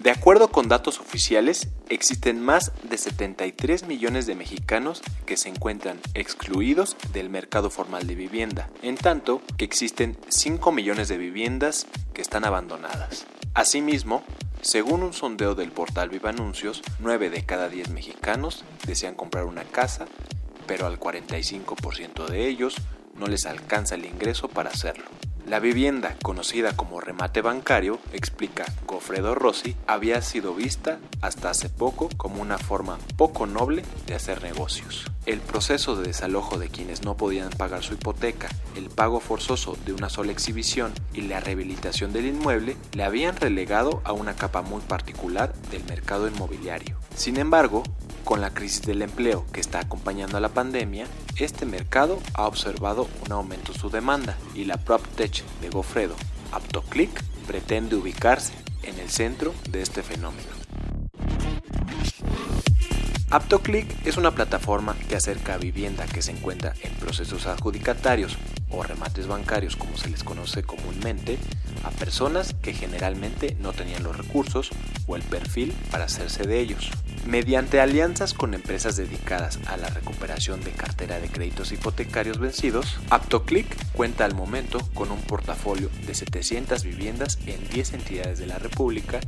De acuerdo con datos oficiales, existen más de 73 millones de mexicanos que se encuentran excluidos del mercado formal de vivienda, en tanto que existen 5 millones de viviendas que están abandonadas. Asimismo, según un sondeo del portal Viva Anuncios, 9 de cada 10 mexicanos desean comprar una casa, pero al 45% de ellos no les alcanza el ingreso para hacerlo. La vivienda, conocida como remate bancario, explica Gofredo Rossi, había sido vista hasta hace poco como una forma poco noble de hacer negocios. El proceso de desalojo de quienes no podían pagar su hipoteca, el pago forzoso de una sola exhibición y la rehabilitación del inmueble le habían relegado a una capa muy particular del mercado inmobiliario. Sin embargo, con la crisis del empleo que está acompañando a la pandemia, este mercado ha observado un aumento en su demanda y la PropTech de Gofredo, AptoClick, pretende ubicarse en el centro de este fenómeno. AptoClick es una plataforma que acerca vivienda que se encuentra en procesos adjudicatarios o remates bancarios como se les conoce comúnmente a personas que generalmente no tenían los recursos o el perfil para hacerse de ellos. Mediante alianzas con empresas dedicadas a la recuperación de cartera de créditos hipotecarios vencidos, AptoClick cuenta al momento con un portafolio de 700 viviendas en 10 entidades de la República,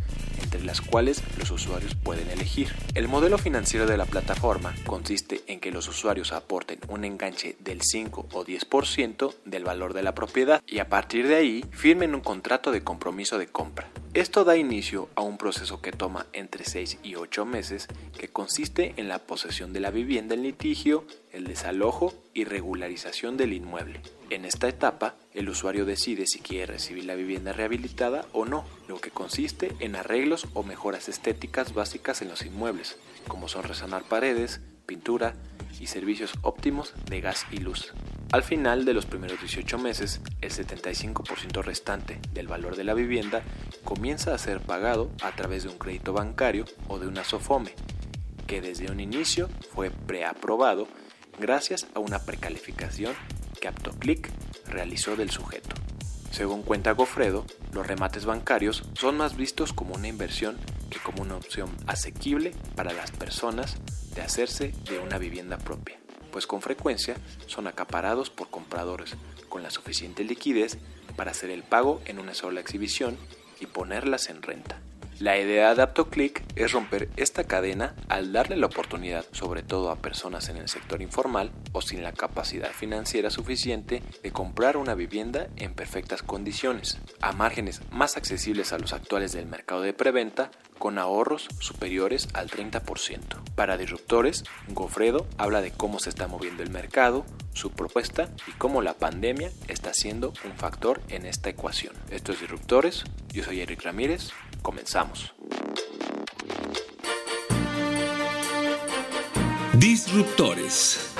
entre las cuales los usuarios pueden elegir. El modelo financiero de la plataforma consiste en que los usuarios aporten un enganche del 5 o 10% del valor de la propiedad y a partir de ahí firmen un contrato de compromiso de compra. Esto da inicio a un proceso que toma entre 6 y 8 meses, que consiste en la posesión de la vivienda en litigio, el desalojo y regularización del inmueble. En esta etapa, el usuario decide si quiere recibir la vivienda rehabilitada o no, lo que consiste en arreglos o mejoras estéticas básicas en los inmuebles, como son resanar paredes, pintura y servicios óptimos de gas y luz. Al final de los primeros 18 meses, el 75% restante del valor de la vivienda comienza a ser pagado a través de un crédito bancario o de una SOFOME, que desde un inicio fue preaprobado gracias a una precalificación que AptoClick realizó del sujeto. Según cuenta Gofredo, los remates bancarios son más vistos como una inversión que como una opción asequible para las personas de hacerse de una vivienda propia pues con frecuencia son acaparados por compradores con la suficiente liquidez para hacer el pago en una sola exhibición y ponerlas en renta. La idea de AptoClick es romper esta cadena al darle la oportunidad, sobre todo a personas en el sector informal o sin la capacidad financiera suficiente, de comprar una vivienda en perfectas condiciones, a márgenes más accesibles a los actuales del mercado de preventa, con ahorros superiores al 30%. Para disruptores, Gofredo habla de cómo se está moviendo el mercado, su propuesta y cómo la pandemia está siendo un factor en esta ecuación. Esto es Disruptores, yo soy Eric Ramírez, comenzamos. Disruptores.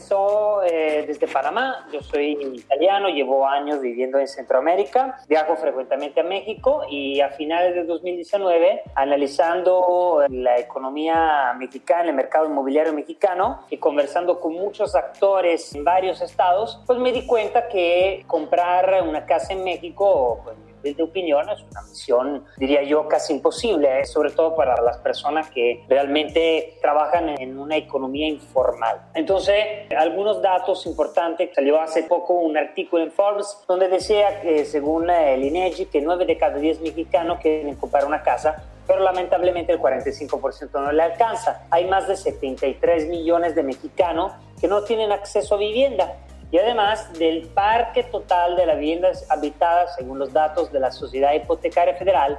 Empezó eh, desde Panamá, yo soy italiano, llevo años viviendo en Centroamérica, viajo frecuentemente a México y a finales de 2019, analizando la economía mexicana, el mercado inmobiliario mexicano y conversando con muchos actores en varios estados, pues me di cuenta que comprar una casa en México pues, de opinión es una misión, diría yo, casi imposible, ¿eh? sobre todo para las personas que realmente trabajan en una economía informal. Entonces, algunos datos importantes. Salió hace poco un artículo en Forbes donde decía que según el INEGI que 9 de cada 10 mexicanos quieren comprar una casa pero lamentablemente el 45% no le alcanza. Hay más de 73 millones de mexicanos que no tienen acceso a vivienda y además del parque total de las viviendas habitadas, según los datos de la Sociedad Hipotecaria Federal,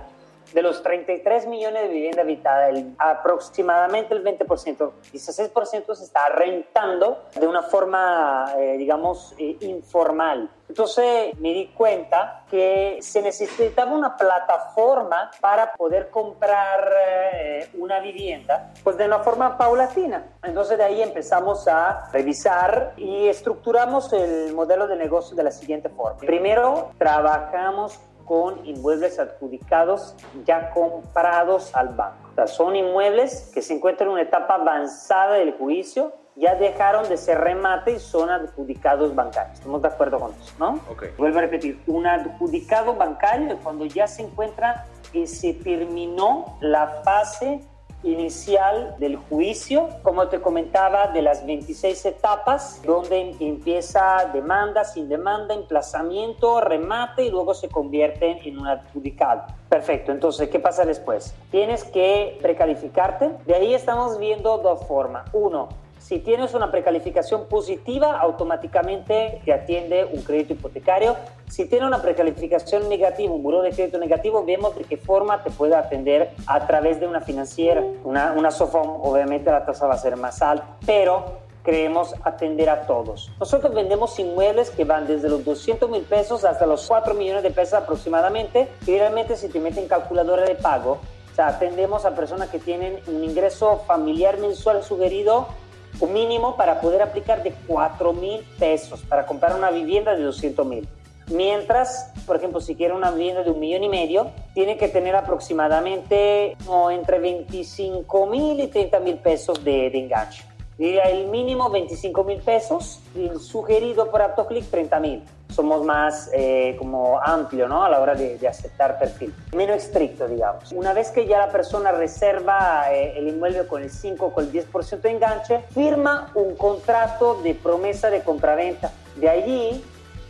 de los 33 millones de vivienda habitada, el, aproximadamente el 20%, 16% se está rentando de una forma, eh, digamos, eh, informal. Entonces me di cuenta que se necesitaba una plataforma para poder comprar eh, una vivienda, pues de una forma paulatina. Entonces de ahí empezamos a revisar y estructuramos el modelo de negocio de la siguiente forma. Primero, trabajamos con inmuebles adjudicados ya comprados al banco. O sea, son inmuebles que se encuentran en una etapa avanzada del juicio, ya dejaron de ser remate y son adjudicados bancarios. Estamos de acuerdo con eso, ¿no? Ok. Vuelvo a repetir, un adjudicado bancario es cuando ya se encuentra y se terminó la fase inicial del juicio, como te comentaba, de las 26 etapas, donde empieza demanda, sin demanda, emplazamiento, remate y luego se convierte en un adjudicado. Perfecto, entonces, ¿qué pasa después? Tienes que precalificarte. De ahí estamos viendo dos formas. Uno, si tienes una precalificación positiva, automáticamente te atiende un crédito hipotecario. Si tienes una precalificación negativa, un buró de crédito negativo, vemos de qué forma te puede atender a través de una financiera. Una, una SOFOM, obviamente la tasa va a ser más alta, pero creemos atender a todos. Nosotros vendemos inmuebles que van desde los 200 mil pesos hasta los 4 millones de pesos aproximadamente. Y realmente si te meten calculadora de pago, o sea, atendemos a personas que tienen un ingreso familiar mensual sugerido o mínimo para poder aplicar de 4 mil pesos para comprar una vivienda de 200 mil. Mientras, por ejemplo, si quiere una vivienda de un millón y medio, tiene que tener aproximadamente no, entre 25 mil y 30 mil pesos de, de enganche. El mínimo 25 mil pesos, el sugerido por AutoClick 30 mil. Somos más eh, como amplio ¿no? a la hora de, de, aceptar perfil, menos estricto, digamos. Una vez que ya la persona reserva eh, el inmueble con el 5 o con el 10% de enganche, firma un contrato de promesa de compraventa. De allí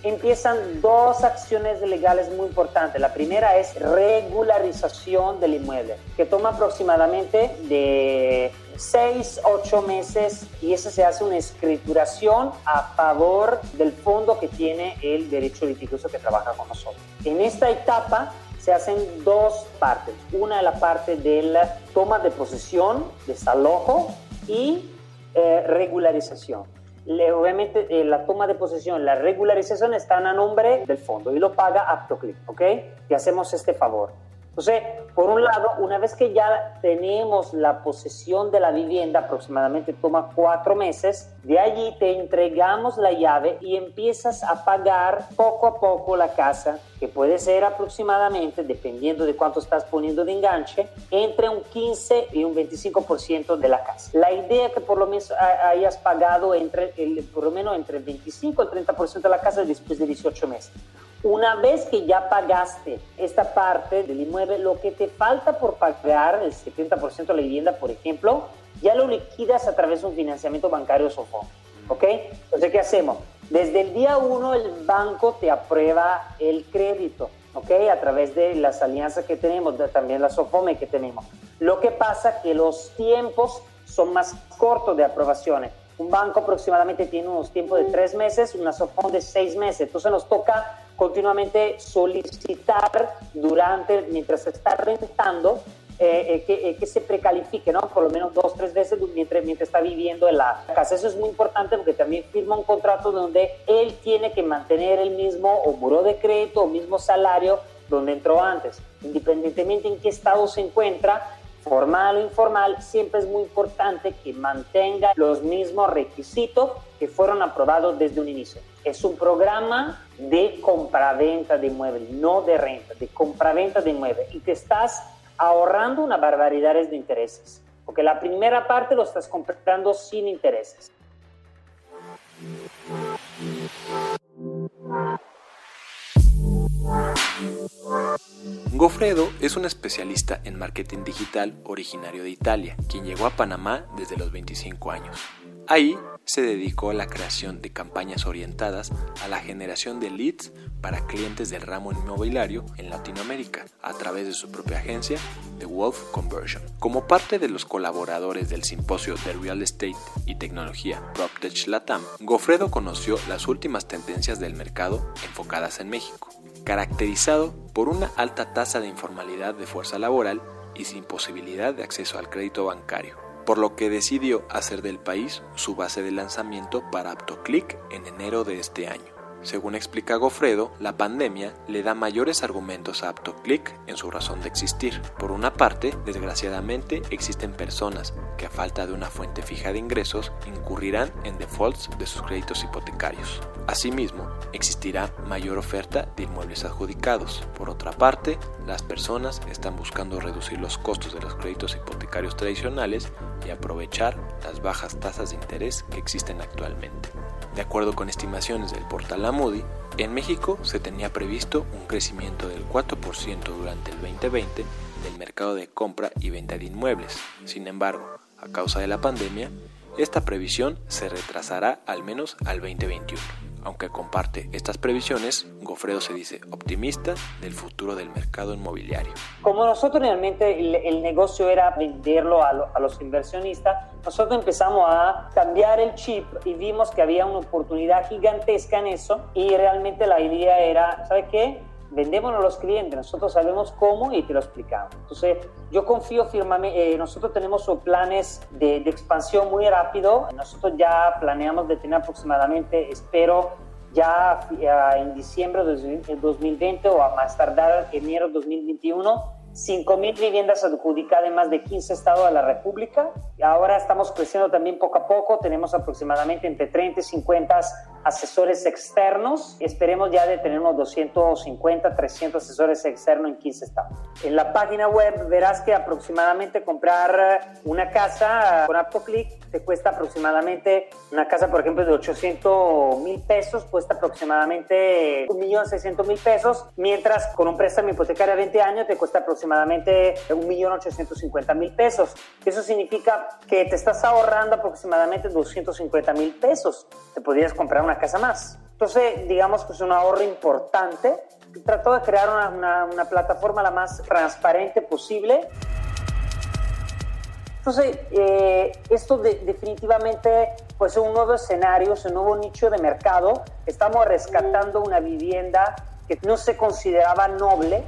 empiezan dos acciones legales muy importantes. La primera es regularización del inmueble, que toma aproximadamente de 6, 8 meses y esa se hace una escrituración a favor del fondo que tiene el derecho litigioso que trabaja con nosotros. En esta etapa se hacen dos partes. Una es la parte de la toma de posesión, desalojo y eh, regularización. Le, obviamente eh, la toma de posesión, la regularización están a nombre del fondo y lo paga AptoClick, ¿ok? Y hacemos este favor. Entonces, por un lado, una vez que ya tenemos la posesión de la vivienda, aproximadamente toma cuatro meses, de allí te entregamos la llave y empiezas a pagar poco a poco la casa, que puede ser aproximadamente, dependiendo de cuánto estás poniendo de enganche, entre un 15 y un 25% de la casa. La idea es que por lo menos hayas pagado entre el, por lo menos entre el 25 y el 30% de la casa después de 18 meses. Una vez que ya pagaste esta parte del inmueble, lo que te falta por pagar, el 70% de la vivienda, por ejemplo, ya lo liquidas a través de un financiamiento bancario SOFOM. ¿Ok? Entonces, ¿qué hacemos? Desde el día uno, el banco te aprueba el crédito. ¿Ok? A través de las alianzas que tenemos, también la SOFOME que tenemos. Lo que pasa que los tiempos son más cortos de aprobaciones. Un banco aproximadamente tiene unos tiempos de tres meses, una SOFOM de seis meses. Entonces nos toca continuamente solicitar durante, mientras se está rentando, eh, eh, que, eh, que, se precalifique, ¿no? Por lo menos dos, tres veces mientras, mientras está viviendo en la casa. Eso es muy importante porque también firma un contrato donde él tiene que mantener el mismo o buró de crédito o mismo salario donde entró antes. Independientemente en qué estado se encuentra, formal o informal, siempre es muy importante que mantenga los mismos requisitos que fueron aprobados desde un inicio. Es un programa de compraventa de inmuebles, no de renta, de compraventa de inmuebles. Y te estás ahorrando una barbaridad de intereses, porque la primera parte lo estás comprando sin intereses. Gofredo es un especialista en marketing digital originario de Italia, quien llegó a Panamá desde los 25 años. Ahí se dedicó a la creación de campañas orientadas a la generación de leads para clientes del ramo inmobiliario en Latinoamérica a través de su propia agencia, The Wolf Conversion. Como parte de los colaboradores del simposio de Real Estate y Tecnología PropTech Latam, Gofredo conoció las últimas tendencias del mercado enfocadas en México, caracterizado por una alta tasa de informalidad de fuerza laboral y sin posibilidad de acceso al crédito bancario por lo que decidió hacer del país su base de lanzamiento para AptoClick en enero de este año. Según explica Gofredo, la pandemia le da mayores argumentos a AptoClick en su razón de existir. Por una parte, desgraciadamente existen personas que a falta de una fuente fija de ingresos incurrirán en defaults de sus créditos hipotecarios. Asimismo, existirá mayor oferta de inmuebles adjudicados. Por otra parte, las personas están buscando reducir los costos de los créditos hipotecarios tradicionales y aprovechar las bajas tasas de interés que existen actualmente. De acuerdo con estimaciones del portal Amudi, en México se tenía previsto un crecimiento del 4% durante el 2020 del mercado de compra y venta de inmuebles. Sin embargo, a causa de la pandemia, esta previsión se retrasará al menos al 2021. Aunque comparte estas previsiones, Gofredo se dice optimista del futuro del mercado inmobiliario. Como nosotros realmente el, negocio era venderlo a, a, los inversionistas, nosotros empezamos a cambiar el chip y vimos que había una oportunidad gigantesca en eso y realmente la idea era, ¿sabe qué? Vendémonos a los clientes, nosotros sabemos cómo y te lo explicamos. Entonces, yo confío firmemente, eh, nosotros tenemos planes de, de, expansión muy rápido, nosotros ya planeamos de tener aproximadamente, espero, ya en diciembre de 2020 o a más tardar enero de 2021, 5.000 viviendas adjudicadas en más de 15 estados de la República. Ahora estamos creciendo también poco a poco. Tenemos aproximadamente entre 30 y 50 asesores externos. Esperemos ya de tener unos 250, 300 asesores externos en 15 estados. En la página web verás que aproximadamente comprar una casa con AptoClick te cuesta aproximadamente, una casa por ejemplo de 800 mil pesos, cuesta aproximadamente 1.600.000 pesos, mientras con un préstamo hipotecario a 20 años te cuesta aproximadamente aproximadamente 1.850.000 pesos. Eso significa que te estás ahorrando aproximadamente 250 mil pesos. Te podrías comprar una casa más. Entonces, digamos que es un ahorro importante. Trató de crear una, una, plataforma la más transparente posible. Entonces, eh, esto definitivamente pues, es un nuevo escenario, es un nuevo nicho de mercado. Estamos rescatando una vivienda que no se consideraba noble,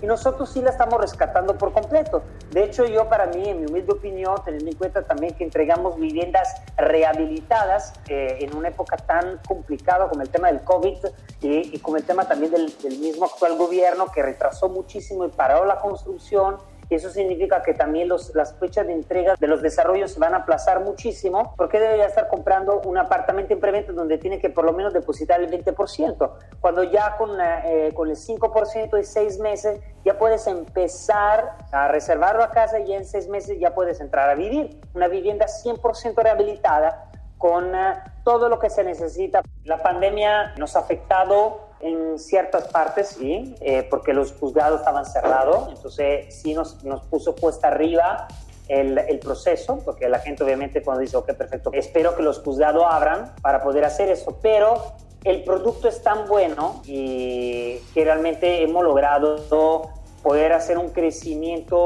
y nosotros sí la estamos rescatando por completo. De hecho, yo para mí, en mi humilde opinión, teniendo en cuenta también que entregamos viviendas rehabilitadas eh, en una época tan complicada como el tema del COVID y, y como el tema también del mismo actual gobierno que retrasó muchísimo y paró la construcción eso significa que también los, las fechas de entrega de los desarrollos se van a aplazar muchísimo. porque debería estar comprando un apartamento en preventa donde tiene que por lo menos depositar el 20%? Cuando ya con, eh, con el 5% de seis meses ya puedes empezar a reservar la casa y en seis meses ya puedes entrar a vivir. Una vivienda 100% rehabilitada con eh, todo lo que se necesita. La pandemia nos ha afectado en ciertas partes, sí, eh, porque los juzgados estaban cerrados, entonces sí nos, nos puso puesta arriba el, el, proceso, porque la gente obviamente cuando dice, ok, perfecto, espero que los juzgados abran para poder hacer eso, pero el producto es tan bueno y que realmente hemos logrado poder hacer un crecimiento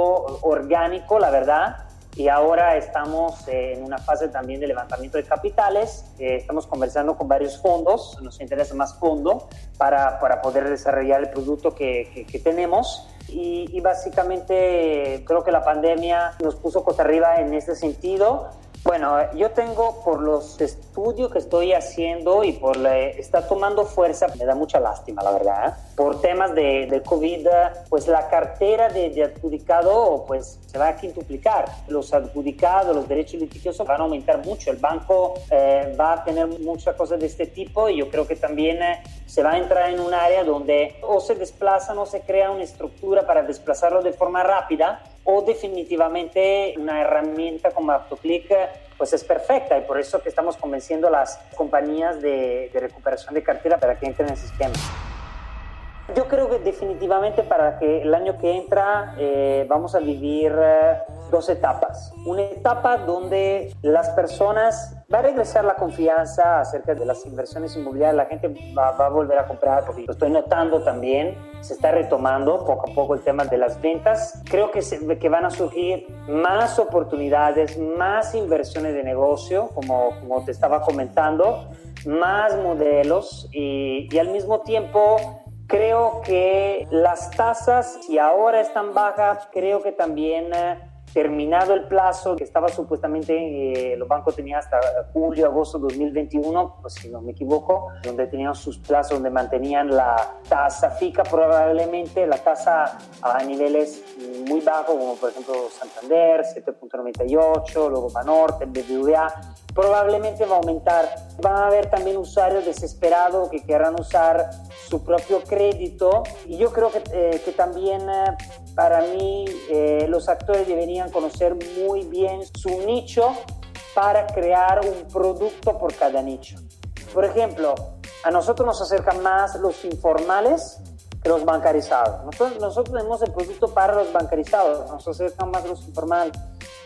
orgánico, la verdad, y ahora estamos en una fase también de levantamiento de capitales. Eh, estamos conversando con varios fondos, nos interesa más fondo para, para poder desarrollar el producto que, que, tenemos. Y, y, básicamente creo que la pandemia nos puso costa arriba en este sentido bueno, yo tengo por los estudios que estoy haciendo y por la, está tomando fuerza, me da mucha lástima, la verdad, por temas de, de COVID, pues la cartera de, de, adjudicado pues se va a quintuplicar. Los adjudicados, los derechos litigiosos van a aumentar mucho. El banco eh, va a tener muchas cosas de este tipo y yo creo que también eh, se va a entrar en un área donde o se desplaza, o se crea una estructura para desplazarlo de forma rápida o definitivamente una herramienta como AutoClick pues es perfecta y por eso que estamos convenciendo a las compañías de, recuperación de cartera para que entren en ese esquema. Yo creo que definitivamente para que el año que entra eh, vamos a vivir eh, dos etapas. Una etapa donde las personas va a regresar la confianza acerca de las inversiones inmobiliarias, la gente va, a volver a comprar, porque lo estoy notando también, se está retomando poco a poco el tema de las ventas. Creo que, que van a surgir más oportunidades, más inversiones de negocio, como, como te estaba comentando, más modelos y, y al mismo tiempo creo que las tasas, si ahora están bajas, creo que también... Terminado el plazo que estaba supuestamente, eh, los bancos tenían hasta julio, agosto de 2021, pues si no me equivoco, donde tenían sus plazos, donde mantenían la tasa fija, probablemente la tasa a niveles muy bajos, como por ejemplo Santander, 7.98, luego Banorte, BBVA, probablemente va a aumentar. Van a haber también usuarios desesperados que querrán usar su propio crédito y yo creo que, eh, que también eh, para mí eh, los actores deberían conocer muy bien su nicho para crear un producto por cada nicho. Por ejemplo, a nosotros nos acercan más los informales que los bancarizados. Nosotros, nosotros tenemos el producto para los bancarizados, nos acercan más los informales.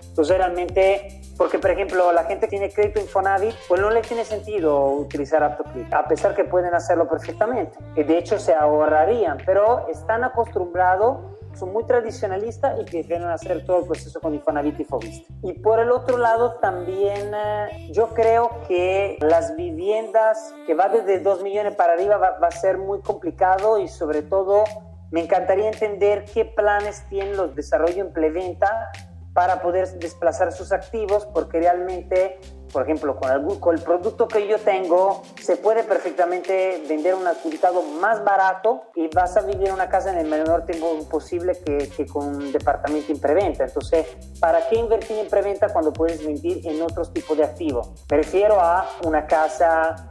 Entonces realmente, porque por ejemplo la gente tiene crédito Infonavit, pues no le tiene sentido utilizar AutoClick, a pesar que pueden hacerlo perfectamente. Y de hecho se ahorrarían, pero están acostumbrados son muy tradicionalistas y que hacer todo el proceso con Infonavit y Fobista. Y por el otro lado también eh, yo creo que las viviendas que va desde 2 millones para arriba va, va a ser muy complicado y sobre todo me encantaría entender qué planes tienen los desarrollos en preventa para poder desplazar sus activos porque realmente por ejemplo, con el, con el, producto que yo tengo, se puede perfectamente vender un adjudicado más barato y vas a vivir una casa en el menor tiempo posible que, que, con un departamento en preventa. Entonces, ¿para qué invertir en preventa cuando puedes invertir en otros tipos de activos? Me refiero a una casa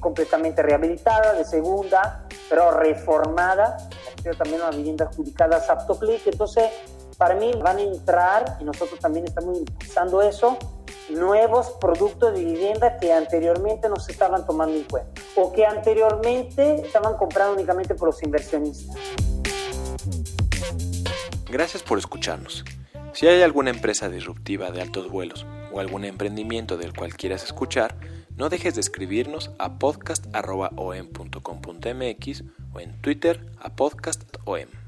completamente rehabilitada, de segunda, pero reformada, pero también una vivienda adjudicada Saptoclick. Entonces, para mí van a entrar, y nosotros también estamos impulsando eso, nuevos productos de vivienda que anteriormente no se estaban tomando en cuenta o que anteriormente estaban comprando únicamente por los inversionistas. Gracias por escucharnos. Si hay alguna empresa disruptiva de altos vuelos o algún emprendimiento del cual quieras escuchar, no dejes de escribirnos a podcast.om.com.mx o en Twitter a podcastom.